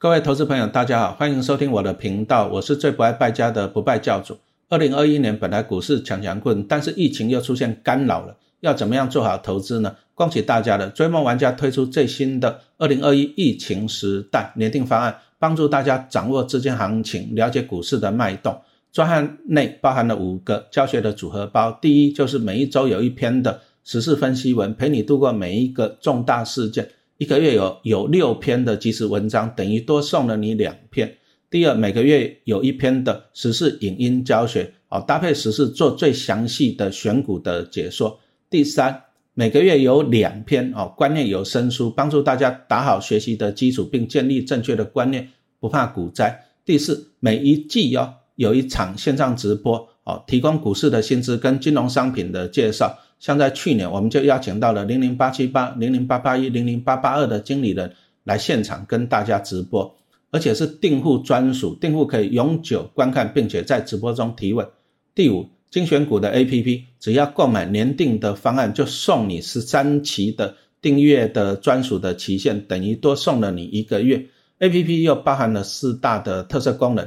各位投资朋友，大家好，欢迎收听我的频道，我是最不爱败家的不败教主。二零二一年本来股市强强棍，但是疫情又出现干扰了，要怎么样做好投资呢？恭喜大家了，追梦玩家推出最新的二零二一疫情时代年定方案，帮助大家掌握资金行情，了解股市的脉动。专案内包含了五个教学的组合包，第一就是每一周有一篇的时事分析文，陪你度过每一个重大事件。一个月有有六篇的即时文章，等于多送了你两篇。第二，每个月有一篇的时事影音教学，哦，搭配时事做最详细的选股的解说。第三，每个月有两篇哦，观念有声书，帮助大家打好学习的基础，并建立正确的观念，不怕股灾。第四，每一季哦有一场线上直播，哦，提供股市的薪资跟金融商品的介绍。像在去年，我们就邀请到了零零八七八、零零八八一、零零八八二的经理人来现场跟大家直播，而且是订户专属，订户可以永久观看，并且在直播中提问。第五，精选股的 A P P，只要购买年定的方案，就送你十三期的订阅的专属的期限，等于多送了你一个月。A P P 又包含了四大的特色功能：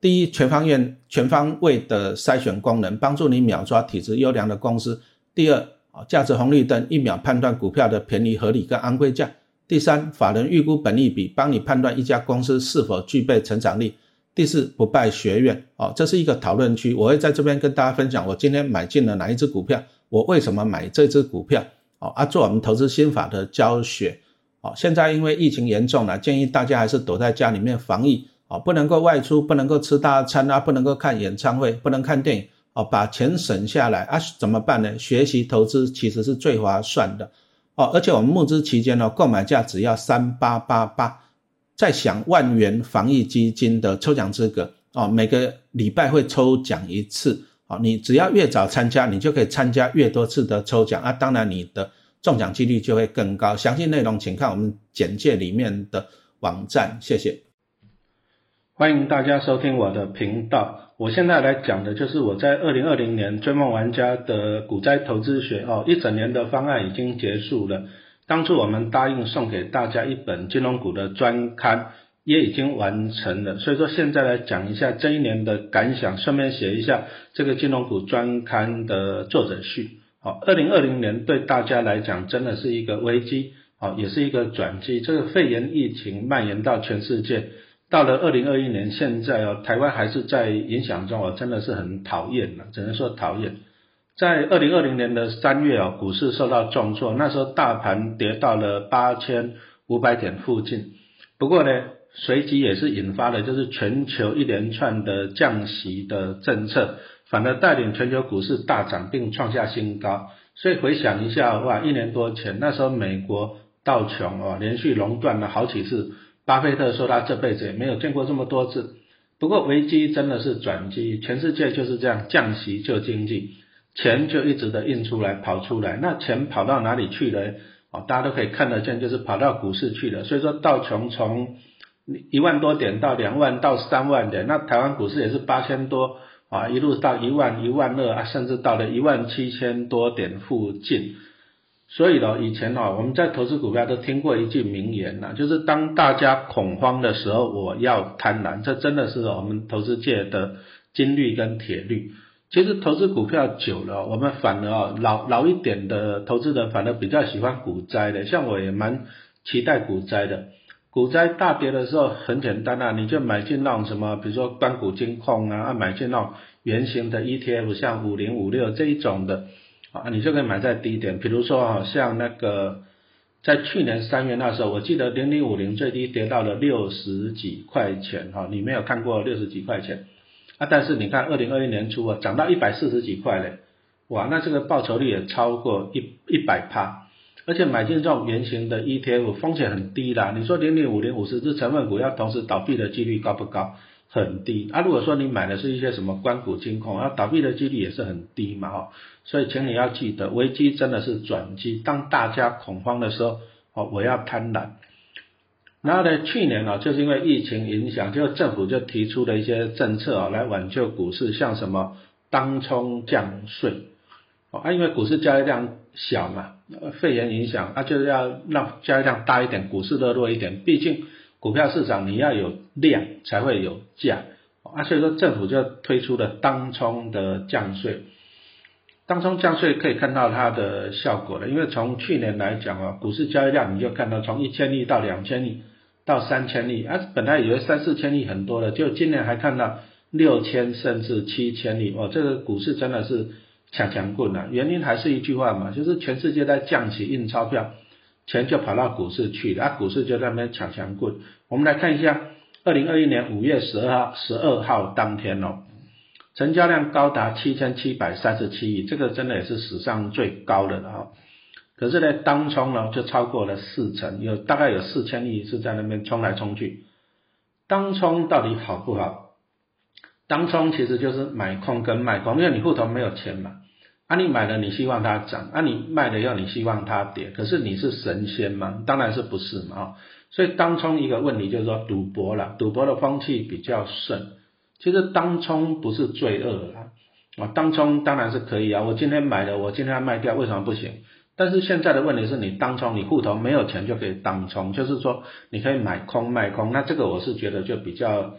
第一，全方位全方位的筛选功能，帮助你秒抓体质优良的公司。第二啊，价值红绿灯一秒判断股票的便宜合理跟昂贵价。第三，法人预估本利比，帮你判断一家公司是否具备成长力。第四，不败学院哦，这是一个讨论区，我会在这边跟大家分享我今天买进了哪一只股票，我为什么买这只股票哦啊，做我们投资心法的教学哦。现在因为疫情严重了，建议大家还是躲在家里面防疫哦，不能够外出，不能够吃大餐啊，不能够看演唱会，不能看电影。哦，把钱省下来啊？怎么办呢？学习投资其实是最划算的哦，而且我们募资期间呢，购买价只要三八八八，再享万元防疫基金的抽奖资格哦，每个礼拜会抽奖一次哦，你只要越早参加，你就可以参加越多次的抽奖啊，当然你的中奖几率就会更高。详细内容请看我们简介里面的网站，谢谢。欢迎大家收听我的频道。我现在来讲的就是我在二零二零年追梦玩家的股灾投资学哦，一整年的方案已经结束了。当初我们答应送给大家一本金融股的专刊，也已经完成了。所以说现在来讲一下这一年的感想，顺便写一下这个金融股专刊的作者序。好，二零二零年对大家来讲真的是一个危机，好，也是一个转机。这个肺炎疫情蔓延到全世界。到了二零二一年，现在哦，台湾还是在影响中我，真的是很讨厌了，只能说讨厌。在二零二零年的三月哦，股市受到重挫，那时候大盘跌到了八千五百点附近。不过呢，随即也是引发了就是全球一连串的降息的政策，反而带领全球股市大涨并创下新高。所以回想一下，哇，一年多前那时候美国道琼哦，连续熔断了好几次。巴菲特说他这辈子也没有见过这么多次。不过危机真的是转机，全世界就是这样，降息救经济，钱就一直的印出来跑出来。那钱跑到哪里去了？哦，大家都可以看得见，就是跑到股市去了。所以说道琼从一万多点到两万到三万点，那台湾股市也是八千多啊，一路到一万一万二啊，甚至到了一万七千多点附近。所以呢，以前呢，我们在投资股票都听过一句名言呐，就是当大家恐慌的时候，我要贪婪。这真的是我们投资界的金律跟铁律。其实投资股票久了，我们反而老老一点的投资人反而比较喜欢股灾的。像我也蛮期待股灾的。股灾大跌的时候很简单啊，你就买进那种什么，比如说关谷金控啊啊，买进那种圆形的 ETF，像五零五六这一种的。啊，你就可以买在低点，比如说啊，像那个在去年三月那时候，我记得零零五零最低跌到了六十几块钱，哈，你没有看过六十几块钱啊？但是你看二零二一年初啊，涨到一百四十几块嘞，哇，那这个报酬率也超过一一百趴，而且买进这种圆形的 ETF 风险很低啦。你说零零五零五十只成分股要同时倒闭的几率高不高？很低啊！如果说你买的是一些什么关谷金控，那倒闭的几率也是很低嘛，哦，所以请你要记得，危机真的是转机。当大家恐慌的时候，哦，我要贪婪。然后呢，去年啊，就是因为疫情影响，就政府就提出了一些政策啊，来挽救股市，像什么当冲降税，哦，啊，因为股市交易量小嘛，肺炎影响，啊，就是要让交易量大一点，股市热络一点，毕竟。股票市场你要有量才会有价，啊，所以说政府就推出了当冲的降税。当冲降税可以看到它的效果了，因为从去年来讲啊，股市交易量你就看到从一千亿到两千亿到三千亿，啊，本来以为三四千亿很多了，就今年还看到六千甚至七千亿，哦，这个股市真的是强强棍啊！原因还是一句话嘛，就是全世界在降息印钞票，钱就跑到股市去了，啊，股市就在那边抢强棍。我们来看一下，二零二一年五月十二号十二号当天哦。成交量高达七千七百三十七亿，这个真的也是史上最高的了哈。可是呢，当冲呢就超过了四成，有大概有四千亿是在那边冲来冲去。当冲到底好不好？当冲其实就是买空跟卖空，因为你户头没有钱嘛。啊，你买了你希望它涨，啊，你卖了要你希望它跌。可是你是神仙吗？当然是不是嘛啊。所以当冲一个问题就是说赌博了，赌博的风气比较盛。其实当冲不是罪恶啦，啊，当冲当然是可以啊，我今天买了，我今天要卖掉，为什么不行？但是现在的问题是你当冲，你户头没有钱就可以当冲，就是说你可以买空卖空，那这个我是觉得就比较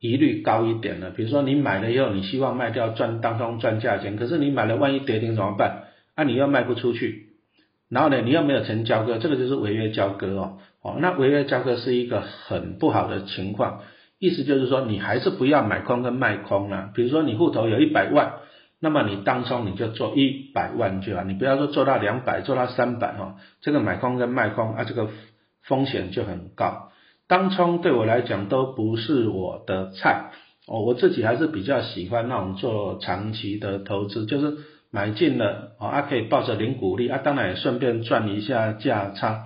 疑虑高一点了。比如说你买了以后，你希望卖掉赚当中赚价钱，可是你买了万一跌停怎么办？啊，你又卖不出去，然后呢，你又没有成交割，这个就是违约交割哦，哦，那违约交割是一个很不好的情况。意思就是说，你还是不要买空跟卖空了。比如说，你户头有一百万，那么你当中你就做一百万就好，你不要说做到两百，做到三百哈。这个买空跟卖空啊，这个风险就很高。当冲对我来讲都不是我的菜哦，我自己还是比较喜欢那种做长期的投资，就是买进了啊，可以抱着零股利啊，当然也顺便赚一下价差。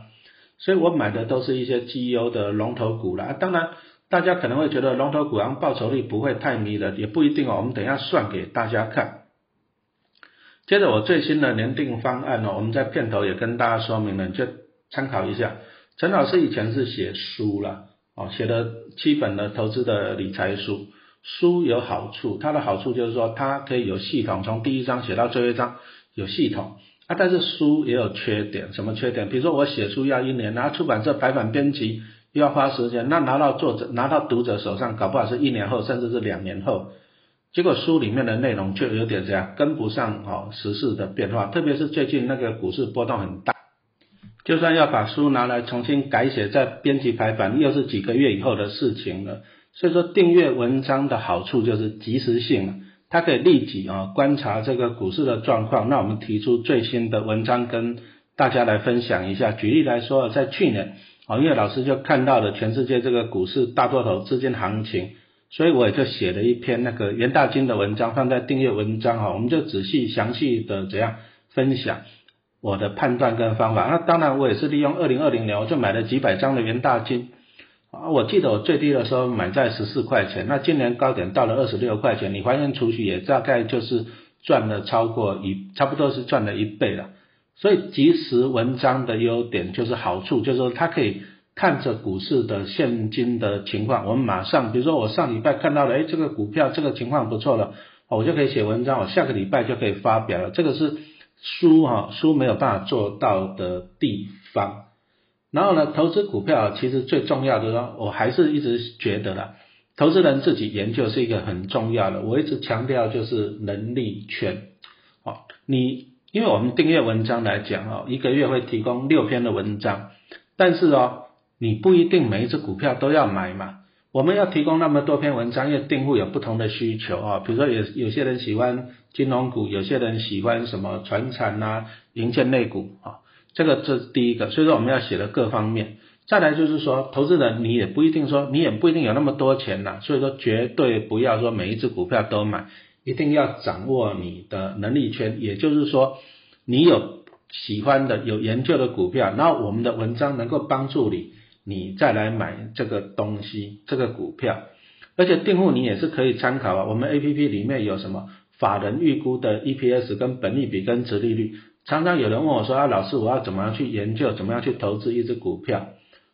所以我买的都是一些绩优的龙头股了啊，当然。大家可能会觉得龙头股行报酬率不会太迷人，也不一定哦。我们等下算给大家看。接着我最新的年定方案呢，我们在片头也跟大家说明了，就参考一下。陈老师以前是写书了，哦，写的基本的投资的理财书。书有好处，它的好处就是说它可以有系统，从第一章写到最后一章有系统啊。但是书也有缺点，什么缺点？比如说我写书要一年，然后出版社排版编辑。又要花时间，那拿到作者拿到读者手上，搞不好是一年后，甚至是两年后，结果书里面的内容就有点这样跟不上哦时事的变化，特别是最近那个股市波动很大，就算要把书拿来重新改写，再编辑排版，又是几个月以后的事情了。所以说订阅文章的好处就是及时性，它可以立即啊观察这个股市的状况。那我们提出最新的文章跟大家来分享一下。举例来说，在去年。哦，因为老师就看到了全世界这个股市大多头资金行情，所以我也就写了一篇那个袁大金的文章，放在订阅文章哈，我们就仔细详细的怎样分享我的判断跟方法。那当然我也是利用二零二零年，我就买了几百张的元大金啊，我记得我最低的时候买在十四块钱，那今年高点到了二十六块钱，你还原储蓄也大概就是赚了超过一，差不多是赚了一倍了。所以即时文章的优点就是好处，就是说它可以看着股市的现金的情况，我们马上，比如说我上礼拜看到了，哎，这个股票这个情况不错了，我就可以写文章，我下个礼拜就可以发表了。这个是书哈，书没有办法做到的地方。然后呢，投资股票其实最重要的呢，我还是一直觉得啦，投资人自己研究是一个很重要的。我一直强调就是能力圈，哦，你。因为我们订阅文章来讲哦，一个月会提供六篇的文章，但是哦，你不一定每一只股票都要买嘛。我们要提供那么多篇文章，因为订户有不同的需求啊。比如说有有些人喜欢金融股，有些人喜欢什么船产啊、银建类股啊，这个这是第一个。所以说我们要写的各方面。再来就是说，投资人你也不一定说，你也不一定有那么多钱呐，所以说绝对不要说每一只股票都买。一定要掌握你的能力圈，也就是说，你有喜欢的、有研究的股票，然后我们的文章能够帮助你，你再来买这个东西、这个股票。而且订户你也是可以参考啊，我们 A P P 里面有什么法人预估的 E P S 跟本利比跟值利率。常常有人问我说啊，老师，我要怎么样去研究，怎么样去投资一只股票？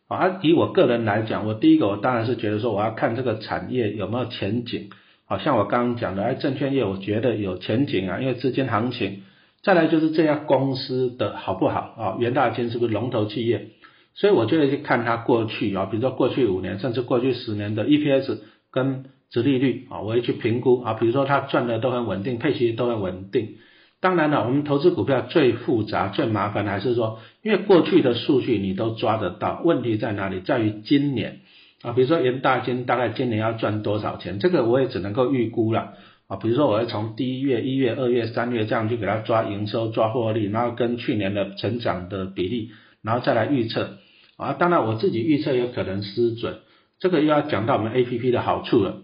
啊，以我个人来讲，我第一个我当然是觉得说，我要看这个产业有没有前景。好像我刚刚讲的，哎，证券业我觉得有前景啊，因为资金行情。再来就是这家公司的好不好啊？元大金是不是龙头企业？所以我就会去看它过去啊，比如说过去五年甚至过去十年的 EPS 跟殖利率啊，我会去评估啊，比如说它赚的都很稳定，配息都很稳定。当然了，我们投资股票最复杂、最麻烦还是说，因为过去的数据你都抓得到，问题在哪里？在于今年啊，比如说元大金大概今年要赚多少钱，这个我也只能够预估了啊。比如说，我会从第一月、一月、二月、三月这样去给它抓营收、抓获利，然后跟去年的成长的比例，然后再来预测啊。当然，我自己预测有可能失准，这个又要讲到我们 A P P 的好处了。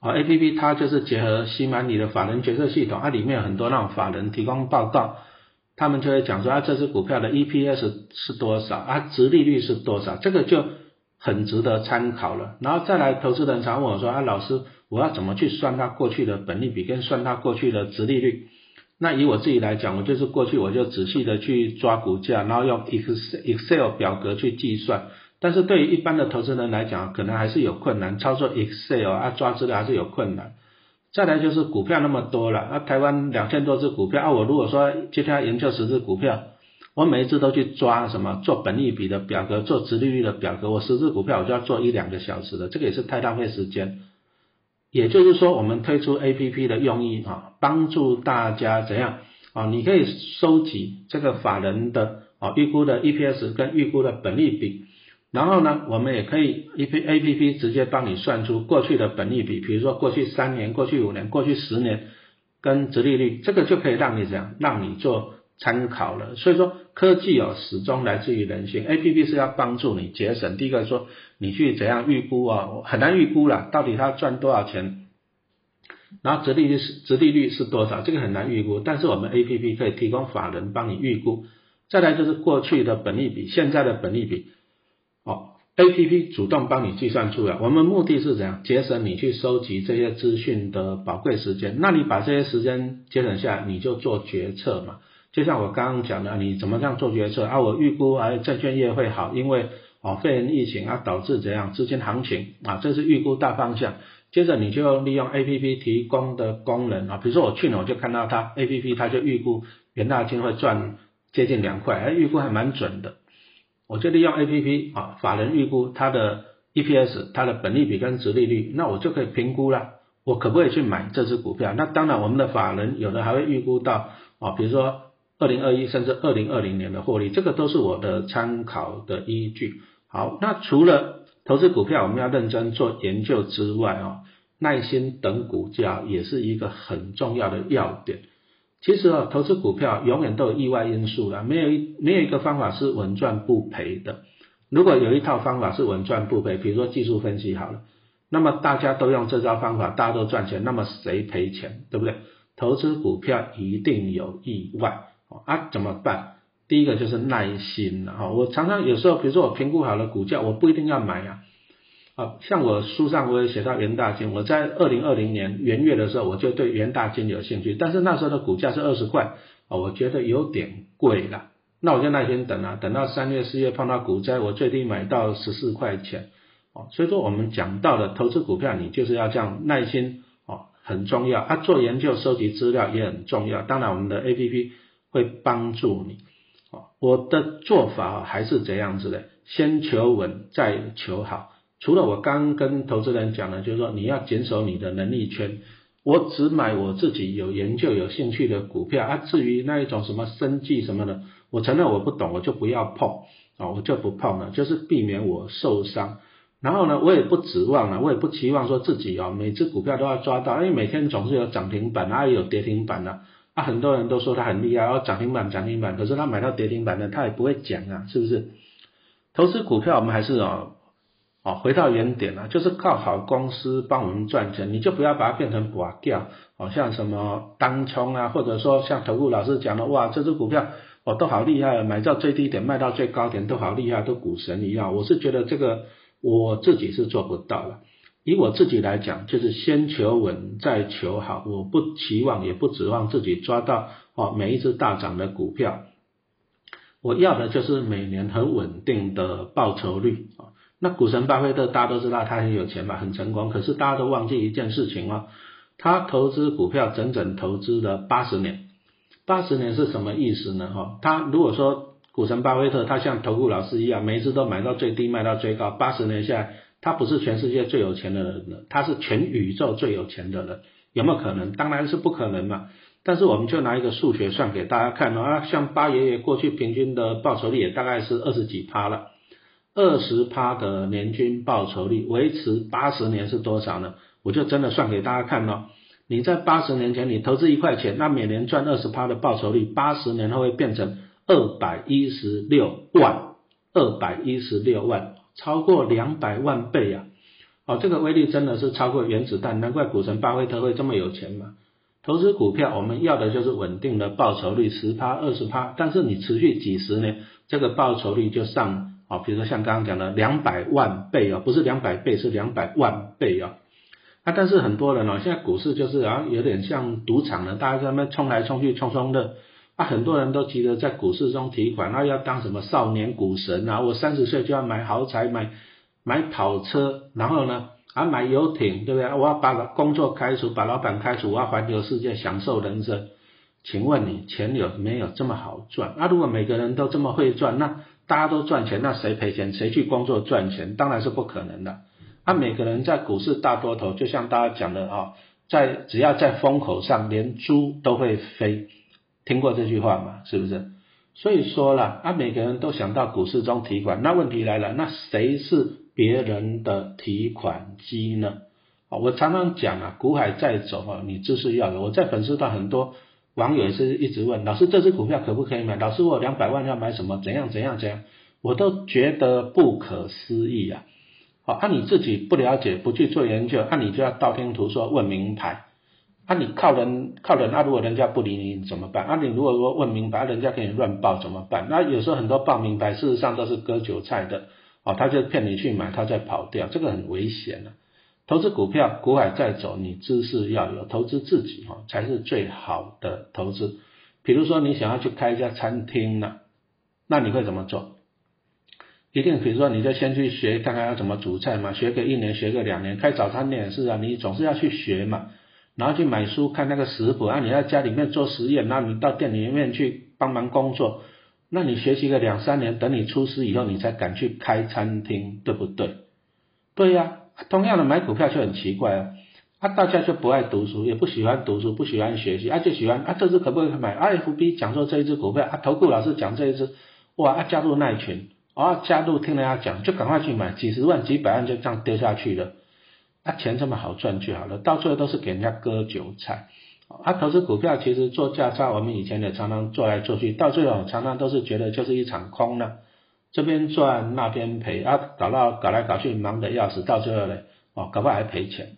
啊，A P P 它就是结合西满里的法人决策系统，它里面有很多那种法人提供报告，他们就会讲说啊，这只股票的 E P S 是多少啊，值利率是多少，这个就很值得参考了。然后再来，投资人常问我说啊，老师，我要怎么去算它过去的本利比跟算它过去的值利率？那以我自己来讲，我就是过去我就仔细的去抓股价，然后用 Excel 表格去计算。但是对于一般的投资人来讲，可能还是有困难，操作 Excel 啊抓资料还是有困难。再来就是股票那么多了，啊台湾两千多只股票啊，我如果说接下来研究十只股票，我每一只都去抓什么做本利比的表格，做殖利率的表格，我十只股票我就要做一两个小时的，这个也是太浪费时间。也就是说，我们推出 APP 的用意啊，帮助大家怎样啊？你可以收集这个法人的啊预估的 EPS 跟预估的本利比。然后呢，我们也可以 A P A P P 直接帮你算出过去的本利比，比如说过去三年、过去五年、过去十年跟殖利率，这个就可以让你怎样，让你做参考了。所以说，科技哦始终来自于人性，A P P 是要帮助你节省。第一个说，你去怎样预估啊，很难预估了，到底它赚多少钱，然后殖利率是殖利率是多少，这个很难预估。但是我们 A P P 可以提供法人帮你预估。再来就是过去的本利比，现在的本利比。，A P P 主动帮你计算出来，我们目的是怎样节省你去收集这些资讯的宝贵时间？那你把这些时间节省下来，你就做决策嘛。就像我刚刚讲的，你怎么样做决策啊？我预估啊，证券业会好，因为啊，肺炎疫情啊导致怎样资金行情啊，这是预估大方向。接着你就利用 A P P 提供的功能啊，比如说我去年我就看到它 A P P 它就预估元大金会赚接近两块，哎，预估还蛮准的。我就利用 A P P 啊，法人预估它的 E P S，它的本利比跟值利率，那我就可以评估了，我可不可以去买这只股票？那当然，我们的法人有的还会预估到啊，比如说二零二一甚至二零二零年的获利，这个都是我的参考的依据。好，那除了投资股票，我们要认真做研究之外啊，耐心等股价也是一个很重要的要点。其实啊，投资股票永远都有意外因素的，没有一没有一个方法是稳赚不赔的。如果有一套方法是稳赚不赔，比如说技术分析好了，那么大家都用这招方法，大家都赚钱，那么谁赔钱，对不对？投资股票一定有意外啊，怎么办？第一个就是耐心了哈。我常常有时候，比如说我评估好了股价，我不一定要买啊。啊像我书上我也写到元大金，我在二零二零年元月的时候，我就对元大金有兴趣，但是那时候的股价是二十块，啊，我觉得有点贵了，那我就耐心等啊，等到三月四月碰到股灾，我最低买到十四块钱，哦，所以说我们讲到了投资股票，你就是要这样耐心，哦，很重要，啊，做研究收集资料也很重要，当然我们的 A P P 会帮助你，哦，我的做法还是这样子的，先求稳再求好。除了我刚跟投资人讲的，就是说你要坚守你的能力圈，我只买我自己有研究、有兴趣的股票啊。至于那一种什么生计什么的，我承认我不懂，我就不要碰啊，我就不碰了，就是避免我受伤。然后呢，我也不指望了，我也不期望说自己哦，每只股票都要抓到，因为每天总是有涨停板啊，有跌停板的啊。很多人都说他很厉害，哦，涨停板涨停板，可是他买到跌停板的，他也不会讲啊，是不是？投资股票我们还是哦。哦，回到原点了，就是靠好公司帮我们赚钱，你就不要把它变成寡掉，好像什么当冲啊，或者说像投顾老师讲的，哇，这只股票哦都好厉害，买到最低点，卖到最高点都好厉害，都股神一样。我是觉得这个我自己是做不到了。以我自己来讲，就是先求稳再求好，我不期望也不指望自己抓到哦每一只大涨的股票，我要的就是每年很稳定的报酬率啊。那股神巴菲特大家都知道他很有钱嘛，很成功。可是大家都忘记一件事情哦，他投资股票整整投资了八十年。八十年是什么意思呢？哈，他如果说股神巴菲特他像投顾老师一样，每一次都买到最低，卖到最高，八十年下来，他不是全世界最有钱的人了，他是全宇宙最有钱的人，有没有可能？当然是不可能嘛。但是我们就拿一个数学算给大家看啊，像八爷爷过去平均的报酬率也大概是二十几趴了，二十趴的年均报酬率维持八十年是多少呢？我就真的算给大家看咯。你在八十年前你投资一块钱，那每年赚二十趴的报酬率，八十年后会变成二百一十六万，二百一十六万，超过两百万倍啊！哦，这个威力真的是超过原子弹，难怪股神巴菲特会这么有钱嘛。投资股票，我们要的就是稳定的报酬率，十趴、二十趴，但是你持续几十年，这个报酬率就上啊，比如说像刚刚讲的两百万倍啊，不是两百倍，是两百万倍啊。啊，但是很多人哦，现在股市就是啊，有点像赌场了，大家在那冲来冲去，冲冲的啊，很多人都急着在股市中提款，那要当什么少年股神啊，我三十岁就要买豪宅，买买跑车，然后呢？啊，买游艇，对不对？我要把工作开除，把老板开除，我要环游世界，享受人生。请问你钱有没有这么好赚？那如果每个人都这么会赚，那大家都赚钱，那谁赔钱？谁去工作赚钱？当然是不可能的。啊，每个人在股市大多头，就像大家讲的啊，在只要在风口上，连猪都会飞。听过这句话吗？是不是？所以说了，啊，每个人都想到股市中提款，那问题来了，那谁是？别人的提款机呢？啊，我常常讲啊，股海在走啊，你知识要有。我在粉丝团很多网友也是一直问老师，这只股票可不可以买？老师，我两百万要买什么？怎样怎样怎样？我都觉得不可思议啊！好，啊你自己不了解，不去做研究，那你就要道听途说问名牌。啊，你靠人靠人，那如果人家不理你怎么办？啊，你如果说问名牌，人家给你乱报怎么办？那有时候很多报名牌，事实上都是割韭菜的。哦，他就骗你去买，他再跑掉，这个很危险的。投资股票，股海在走，你知识要有，投资自己哈才是最好的投资。比如说你想要去开一家餐厅呢，那你会怎么做？一定比如说你就先去学看看要怎么煮菜嘛，学个一年，学个两年，开早餐店也是啊，你总是要去学嘛，然后去买书看那个食谱啊，你在家里面做实验，那你到店里面去帮忙工作。那你学习个两三年，等你出师以后，你才敢去开餐厅，对不对？对呀，同样的买股票就很奇怪啊，啊，大家就不爱读书，也不喜欢读书，不喜欢学习，啊，就喜欢啊，这只可不可以买？I F B 讲说这一只股票，啊，投顾老师讲这一只，哇，啊，加入那一群，啊，加入听人家讲，就赶快去买，几十万、几百万就这样丢下去了，啊，钱这么好赚就好了，到最后都是给人家割韭菜。啊，投资股票其实做价差，我们以前也常常做来做去，到最后常常都是觉得就是一场空呢，这边赚那边赔，啊，搞到搞来搞去忙得要死，到最后呢，哦，搞不好还赔钱。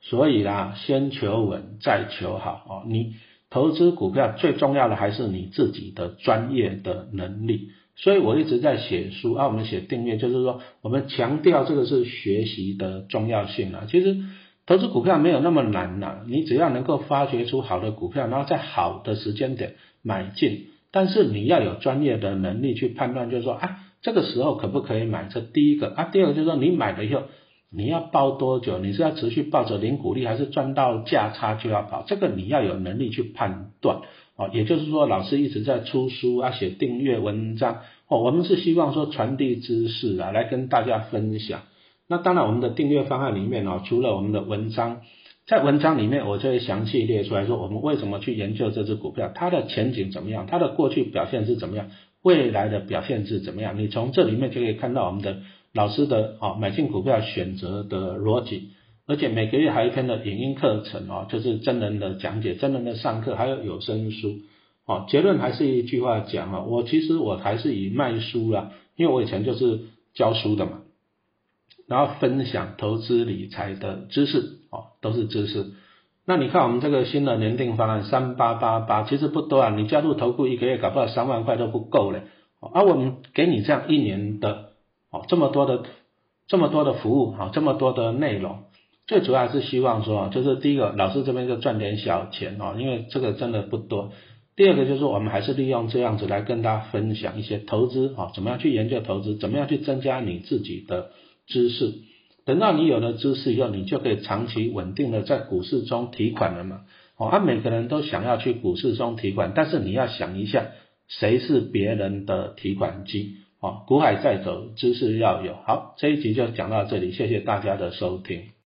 所以啦，先求稳再求好哦。你投资股票最重要的还是你自己的专业的能力。所以我一直在写书啊，我们写订阅，就是说我们强调这个是学习的重要性啊。其实。投资股票没有那么难呐，你只要能够发掘出好的股票，然后在好的时间点买进，但是你要有专业的能力去判断，就是说啊，这个时候可不可以买？这第一个啊，第二个就是说你买了以后，你要抱多久？你是要持续抱着零股利，还是赚到价差就要跑？这个你要有能力去判断哦。也就是说，老师一直在出书啊，写订阅文章哦，我们是希望说传递知识啊，来跟大家分享。那当然，我们的订阅方案里面哦，除了我们的文章，在文章里面我就会详细列出来说，我们为什么去研究这只股票，它的前景怎么样，它的过去表现是怎么样，未来的表现是怎么样。你从这里面就可以看到我们的老师的哦买进股票选择的逻辑，而且每个月还有一篇的影音课程哦，就是真人的讲解、真人的上课，还有有声书。哦，结论还是一句话讲啊，我其实我还是以卖书啦，因为我以前就是教书的嘛。然后分享投资理财的知识，哦，都是知识。那你看我们这个新的年定方案三八八八，其实不多啊，你加入投顾一个月搞不好三万块都不够嘞。而我们给你这样一年的，哦，这么多的这么多的服务，哈，这么多的内容，最主要还是希望说，就是第一个，老师这边就赚点小钱哦，因为这个真的不多。第二个就是我们还是利用这样子来跟大家分享一些投资，啊，怎么样去研究投资，怎么样去增加你自己的。知识，等到你有了知识以后，你就可以长期稳定的在股市中提款了嘛。哦，啊，每个人都想要去股市中提款，但是你要想一下，谁是别人的提款机？哦，股海在走，知识要有。好，这一集就讲到这里，谢谢大家的收听。